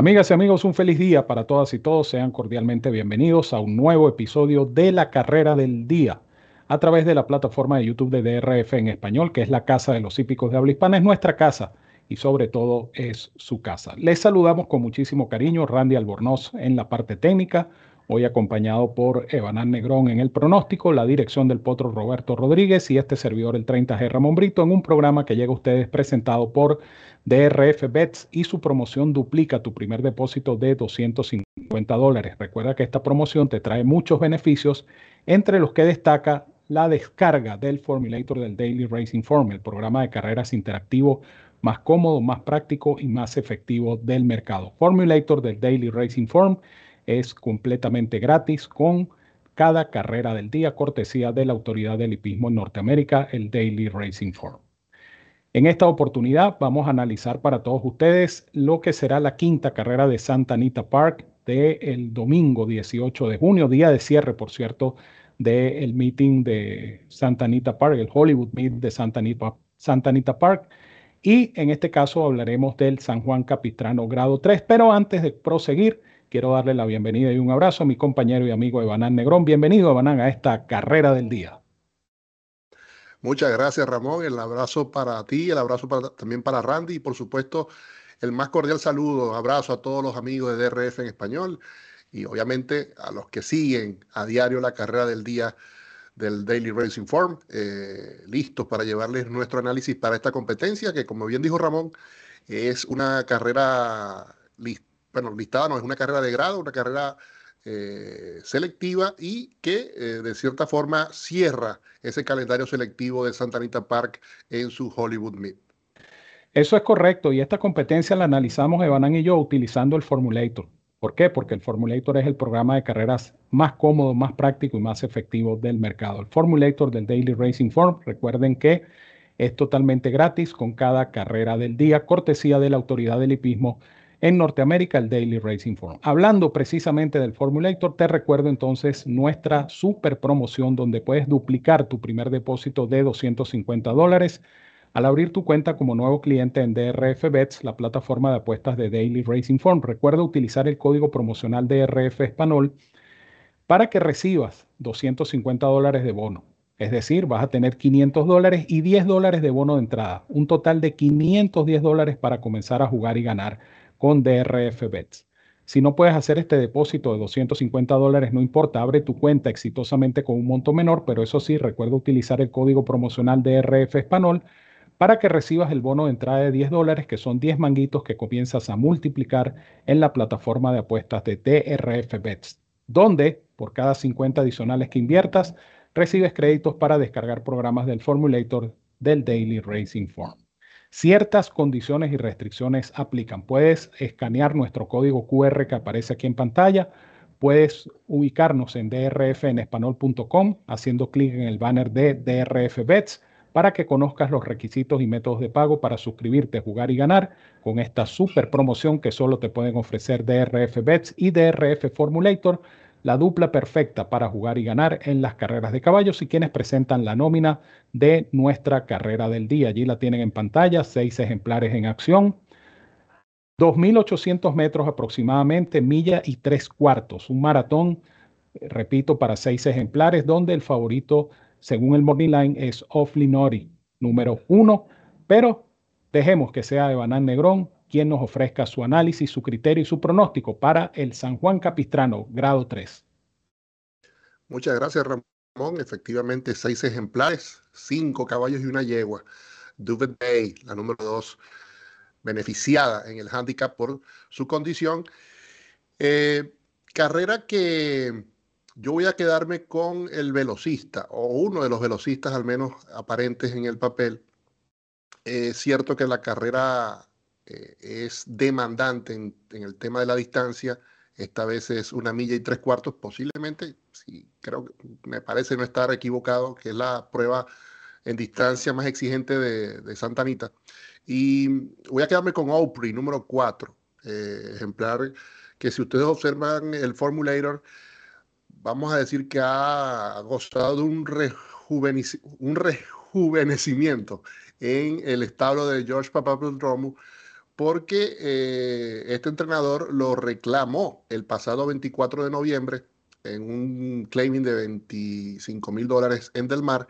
Amigas y amigos, un feliz día para todas y todos. Sean cordialmente bienvenidos a un nuevo episodio de la carrera del día a través de la plataforma de YouTube de DRF en español, que es la casa de los hípicos de habla hispana, es nuestra casa y sobre todo es su casa. Les saludamos con muchísimo cariño, Randy Albornoz en la parte técnica, hoy acompañado por Evanán Negrón en el pronóstico, la dirección del potro Roberto Rodríguez y este servidor el 30G Ramón Brito en un programa que llega a ustedes presentado por DRF Bets y su promoción duplica tu primer depósito de 250 dólares. Recuerda que esta promoción te trae muchos beneficios, entre los que destaca la descarga del Formulator del Daily Racing Form, el programa de carreras interactivo más cómodo, más práctico y más efectivo del mercado. Formulator del Daily Racing Form es completamente gratis con cada carrera del día, cortesía de la Autoridad del Hipismo en Norteamérica, el Daily Racing Form. En esta oportunidad vamos a analizar para todos ustedes lo que será la quinta carrera de Santa Anita Park del domingo 18 de junio, día de cierre, por cierto, del meeting de Santa Anita Park, el Hollywood Meet de Santa Anita, Santa Anita Park. Y en este caso hablaremos del San Juan Capistrano grado 3. Pero antes de proseguir, quiero darle la bienvenida y un abrazo a mi compañero y amigo Evanán Negrón. Bienvenido, Evanán, a esta carrera del día. Muchas gracias, Ramón. El abrazo para ti, el abrazo también para Randy y, por supuesto, el más cordial saludo, abrazo a todos los amigos de DRF en español y, obviamente, a los que siguen a diario la carrera del día del Daily Racing Form, eh, listos para llevarles nuestro análisis para esta competencia, que como bien dijo Ramón, es una carrera, bueno, listada, no es una carrera de grado, una carrera eh, selectiva y que eh, de cierta forma cierra ese calendario selectivo de Santa Anita Park en su Hollywood Meet. Eso es correcto y esta competencia la analizamos Evanán y yo utilizando el Formulator. ¿Por qué? Porque el Formulator es el programa de carreras más cómodo, más práctico y más efectivo del mercado. El Formulator del Daily Racing Form, recuerden que es totalmente gratis con cada carrera del día, cortesía de la autoridad del hipismo en Norteamérica, el Daily Racing Form. Hablando precisamente del Formulator, te recuerdo entonces nuestra super promoción donde puedes duplicar tu primer depósito de 250 dólares al abrir tu cuenta como nuevo cliente en DRF Bets, la plataforma de apuestas de Daily Racing Form. Recuerda utilizar el código promocional DRF Español para que recibas 250 dólares de bono. Es decir, vas a tener 500 dólares y 10 dólares de bono de entrada. Un total de 510 dólares para comenzar a jugar y ganar con DRF Bets. Si no puedes hacer este depósito de 250 dólares, no importa, abre tu cuenta exitosamente con un monto menor, pero eso sí, recuerda utilizar el código promocional DRF Español para que recibas el bono de entrada de 10 dólares, que son 10 manguitos que comienzas a multiplicar en la plataforma de apuestas de TRF Bets, donde por cada 50 adicionales que inviertas, recibes créditos para descargar programas del Formulator del Daily Racing Form. Ciertas condiciones y restricciones aplican. Puedes escanear nuestro código QR que aparece aquí en pantalla. Puedes ubicarnos en drfenespanol.com haciendo clic en el banner de DRF Bets para que conozcas los requisitos y métodos de pago para suscribirte, jugar y ganar con esta super promoción que solo te pueden ofrecer DRF Bets y DRF Formulator, la dupla perfecta para jugar y ganar en las carreras de caballos y quienes presentan la nómina de nuestra carrera del día. Allí la tienen en pantalla, seis ejemplares en acción. 2.800 metros aproximadamente, milla y tres cuartos, un maratón, eh, repito, para seis ejemplares, donde el favorito según el Morning Line, es Offly Nori, número uno, pero dejemos que sea Evanán Negrón quien nos ofrezca su análisis, su criterio y su pronóstico para el San Juan Capistrano, grado 3. Muchas gracias, Ramón. Efectivamente, seis ejemplares, cinco caballos y una yegua. Duvet Bay, la número dos, beneficiada en el handicap por su condición. Eh, carrera que yo voy a quedarme con el velocista, o uno de los velocistas al menos aparentes en el papel. Es cierto que la carrera eh, es demandante en, el tema de la distancia. Esta vez es una milla y tres cuartos, posiblemente, sí, creo que me parece no estar equivocado, que es la prueba en distancia más exigente de, Santa Anita. Y voy a quedarme con Opry, número 4, eh, ejemplar que si ustedes observan el Formulator, vamos a decir que ha gozado de un, un rejuvenecimiento en el establo de George Papaprodromou porque eh, este entrenador lo reclamó el pasado 24 de noviembre en un claiming de 25 mil dólares en Del Mar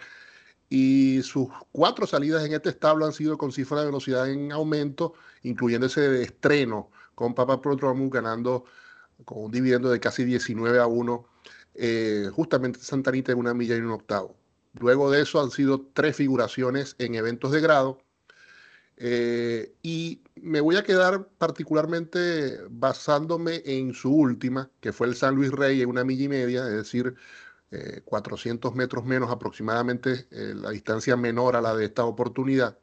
y sus cuatro salidas en este establo han sido con cifra de velocidad en aumento, incluyendo ese estreno con Papa Prodromus ganando con un dividendo de casi 19 a 1, eh, justamente Santa Anita en una milla y un octavo. Luego de eso han sido tres figuraciones en eventos de grado. Eh, y me voy a quedar particularmente basándome en su última, que fue el San Luis Rey en una milla y media, es decir, 400 eh, metros menos aproximadamente, eh, la distancia menor a la de esta oportunidad,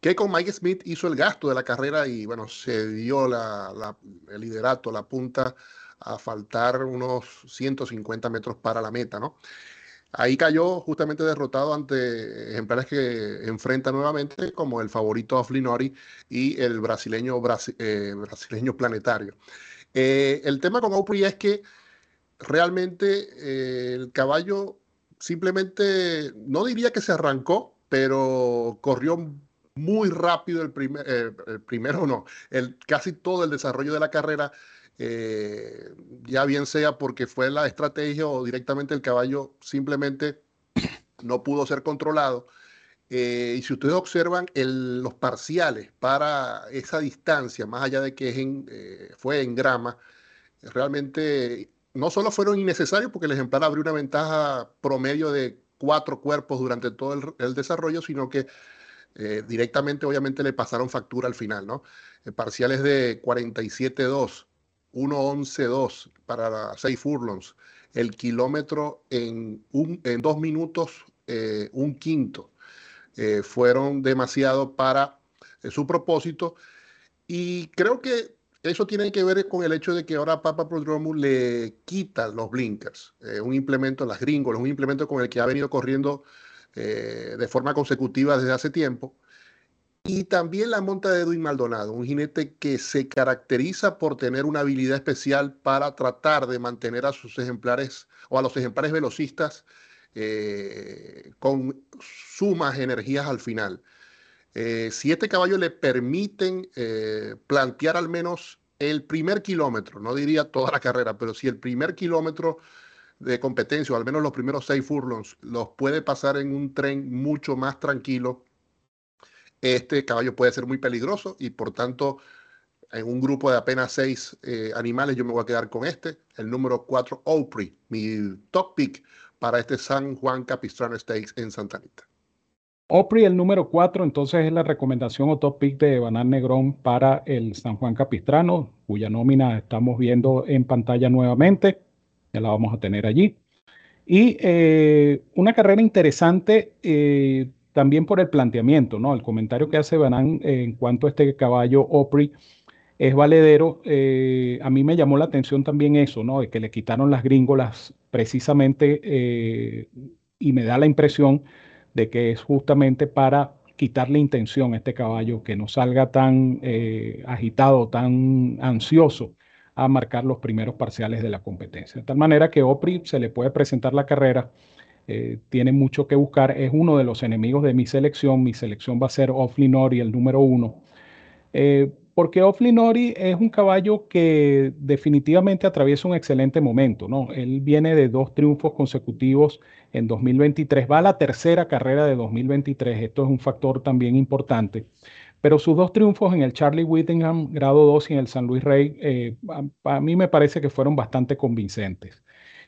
que con Mike Smith hizo el gasto de la carrera y bueno, se dio el liderato, la punta, a faltar unos 150 metros para la meta, ¿no? Ahí cayó justamente derrotado ante ejemplares que enfrenta nuevamente, como el favorito Aflinori y el brasileño, eh, brasileño planetario. el tema con Opry es que realmente eh, el caballo simplemente, no diría que se arrancó, pero corrió muy rápido el, primer, eh, el primero, no, el, casi todo el desarrollo de la carrera, eh, ya bien sea porque fue la estrategia o directamente el caballo simplemente no pudo ser controlado. y si ustedes observan los parciales para esa distancia, más allá de que fue en grama, realmente no solo fueron innecesarios porque el ejemplar abrió una ventaja promedio de cuatro cuerpos durante todo el, desarrollo, sino que eh, directamente obviamente le pasaron factura al final, ¿no? Eh, parciales de 47-2, 1-11-2 para 6 furlongs, el kilómetro en, un, en dos minutos, eh, un quinto, fueron demasiado para su propósito. Y creo que eso tiene que ver con el hecho de que ahora Papa Prodromo le quita los blinkers, eh, un implemento, las gringos, un implemento con el que ha venido corriendo eh, de forma consecutiva desde hace tiempo. Y también la monta de Edwin Maldonado, un jinete que se caracteriza por tener una habilidad especial para tratar de mantener a sus ejemplares o a los ejemplares velocistas eh, con sumas energías al final. Eh, si este caballo le permiten eh, plantear al menos el primer kilómetro, no diría toda la carrera, pero si el primer kilómetro de competencia, o al menos los primeros seis furlongs, los puede pasar en un tren mucho más tranquilo, este caballo puede ser muy peligroso y por tanto en un grupo de apenas seis eh, animales yo me voy a quedar con este, el número 4 Opry, mi top pick para este San Juan Capistrano Stakes en Santa Anita. Opry, el número 4, entonces es la recomendación o top pick de Banal Negrón para el San Juan Capistrano, cuya nómina estamos viendo en pantalla nuevamente. Ya la vamos a tener allí. Y eh, una carrera interesante eh, también por el planteamiento, ¿no? El comentario que hace Banán en cuanto a este caballo Opry es valedero. Eh, a mí me llamó la atención también eso, ¿no? De que le quitaron las gringolas precisamente y me da la impresión de que es justamente para quitarle intención a este caballo, que no salga tan eh, agitado, tan ansioso a marcar los primeros parciales de la competencia. De tal manera que Opri se le puede presentar la carrera, eh, tiene mucho que buscar, es uno de los enemigos de mi selección, mi selección va a ser Offlinori, el número uno. Eh, porque Offlinori es un caballo que definitivamente atraviesa un excelente momento, ¿no? Él viene de dos triunfos consecutivos en 2023, va a la tercera carrera de 2023, esto es un factor también importante, pero sus dos triunfos en el Charlie Whittingham grado 2 y en el San Luis Rey, eh, a, mí me parece que fueron bastante convincentes.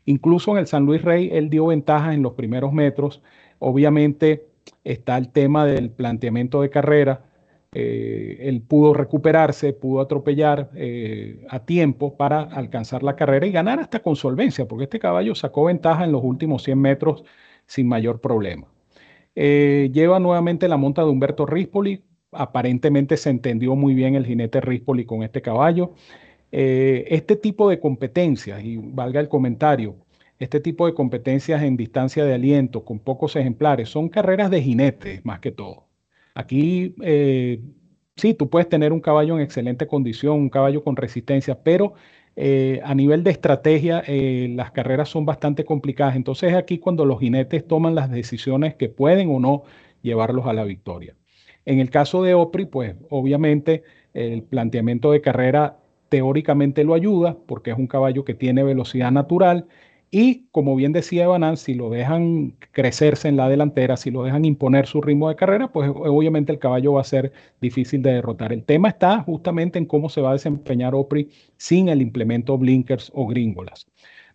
Incluso en el San Luis Rey, él dio ventajas en los primeros metros, obviamente está el tema del planteamiento de carrera, eh, él pudo recuperarse, pudo atropellar eh, a tiempo para alcanzar la carrera y ganar hasta con solvencia, porque este caballo sacó ventaja en los últimos 100 metros sin mayor problema. Eh, lleva nuevamente la monta de Humberto Rispoli, aparentemente se entendió muy bien el jinete Rispoli con este caballo. Este tipo de competencias, y valga el comentario, este tipo de competencias en distancia de aliento con pocos ejemplares son carreras de jinetes más que todo. Aquí eh, sí, tú puedes tener un caballo en excelente condición, un caballo con resistencia, pero eh, a nivel de estrategia eh, las carreras son bastante complicadas. Entonces aquí cuando los jinetes toman las decisiones que pueden o no llevarlos a la victoria. En el caso de Opry, pues obviamente el planteamiento de carrera teóricamente lo ayuda porque es un caballo que tiene velocidad natural y como bien decía Evanan, si lo dejan crecerse en la delantera, si lo dejan imponer su ritmo de carrera, pues obviamente el caballo va a ser difícil de derrotar. El tema está justamente en cómo se va a desempeñar Opry sin el implemento blinkers o gringolas.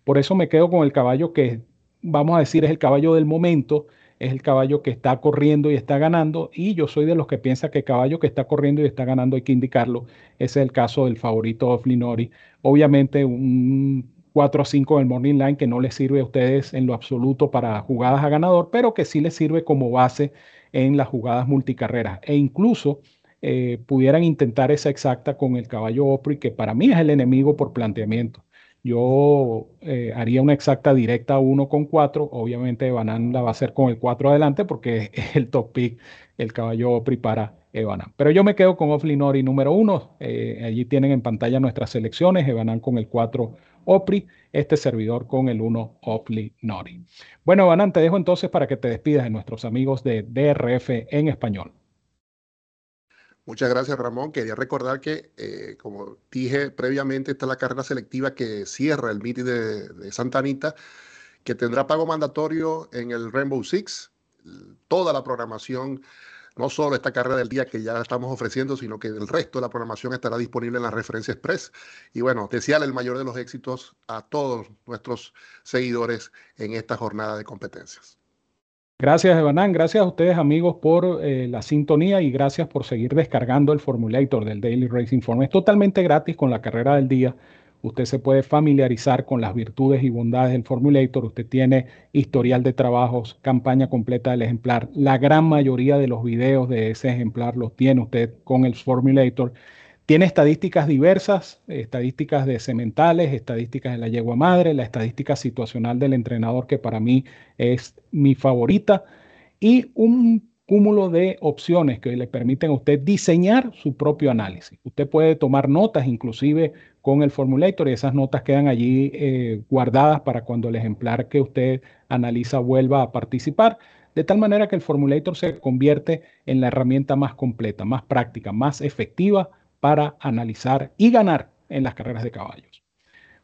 Por eso me quedo con el caballo que, vamos a decir, es el caballo del momento, es el caballo que está corriendo y está ganando, y yo soy de los que piensa que el caballo que está corriendo y está ganando hay que indicarlo. Ese es el caso del favorito of Linori. Obviamente un 4 5 del Morning Line que no les sirve a ustedes en lo absoluto para jugadas a ganador, pero que sí les sirve como base en las jugadas multicarreras. E incluso eh, pudieran intentar esa exacta con el caballo Opry, que para mí es el enemigo por planteamiento. Yo eh, haría una exacta directa 1 con 4. Obviamente Evanan la va a hacer con el 4 adelante porque es el top pick, el caballo Opry para Evanan. Pero yo me quedo con Ofli Nori número 1. Eh, allí tienen en pantalla nuestras selecciones. Evanan con el 4 Opry, este servidor con el 1 Ofli Nori. Bueno, Evanan, te dejo entonces para que te despidas de nuestros amigos de DRF en español. Muchas gracias, Ramón. Quería recordar que, eh, como dije previamente, esta es la carrera selectiva que cierra el meeting de, Santa Anita, que tendrá pago mandatorio en el Rainbow Six. Toda la programación, no solo esta carrera del día que ya estamos ofreciendo, sino que el resto de la programación estará disponible en la referencia express. Y bueno, desearle el mayor de los éxitos a todos nuestros seguidores en esta jornada de competencias. Gracias, Evanán. Gracias a ustedes, amigos, por eh, la sintonía y gracias por seguir descargando el formulator del Daily Racing Form. Es totalmente gratis con la carrera del día. Usted se puede familiarizar con las virtudes y bondades del formulator. Usted tiene historial de trabajos, campaña completa del ejemplar. La gran mayoría de los videos de ese ejemplar los tiene usted con el formulator. Tiene estadísticas diversas, estadísticas de sementales, estadísticas de la yegua madre, la estadística situacional del entrenador, que para mí es mi favorita, y un cúmulo de opciones que le permiten a usted diseñar su propio análisis. Usted puede tomar notas inclusive con el formulator y esas notas quedan allí eh, guardadas para cuando el ejemplar que usted analiza vuelva a participar, de tal manera que el formulator se convierte en la herramienta más completa, más práctica, más efectiva para analizar y ganar en las carreras de caballos.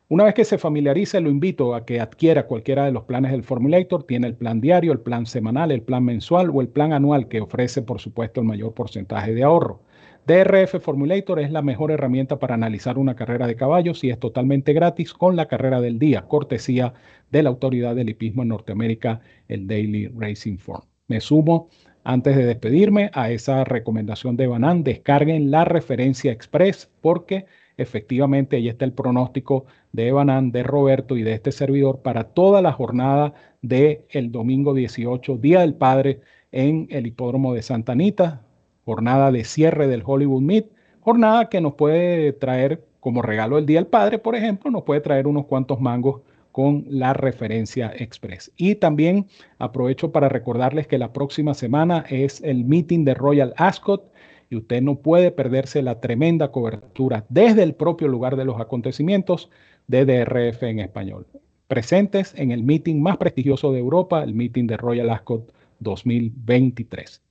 Una vez que se familiarice, lo invito a que adquiera cualquiera de los planes del Formulator. Tiene el plan diario, el plan semanal, el plan mensual o el plan anual que ofrece, por supuesto, el mayor porcentaje de ahorro. DRF Formulator es la mejor herramienta para analizar una carrera de caballos y es totalmente gratis con la carrera del día, cortesía de la autoridad del hipismo en Norteamérica, el Daily Racing Form. Me sumo antes de despedirme a esa recomendación de Banan, descarguen la referencia express porque efectivamente ahí está el pronóstico de Banan, de Roberto y de este servidor para toda la jornada del el domingo 18, Día del Padre, en el hipódromo de Santa Anita, jornada de cierre del Hollywood Meet, jornada que nos puede traer como regalo el Día del Padre, por ejemplo, nos puede traer unos cuantos mangos con la referencia express. Y también aprovecho para recordarles que la próxima semana es el meeting de Royal Ascot y usted no puede perderse la tremenda cobertura desde el propio lugar de los acontecimientos de DRF en español. Presentes en el meeting más prestigioso de Europa, el meeting de Royal Ascot 2023.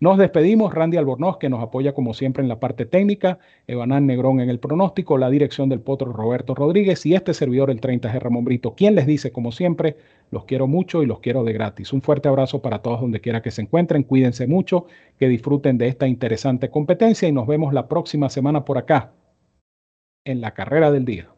Nos despedimos, Randy Albornoz, que nos apoya como siempre en la parte técnica, Evanán Negrón en el pronóstico, la dirección del potro Roberto Rodríguez y este servidor, el 30G Ramón Brito, quien les dice, como siempre, los quiero mucho y los quiero de gratis. Un fuerte abrazo para todos donde quiera que se encuentren, cuídense mucho, que disfruten de esta interesante competencia y nos vemos la próxima semana por acá, en la carrera del día.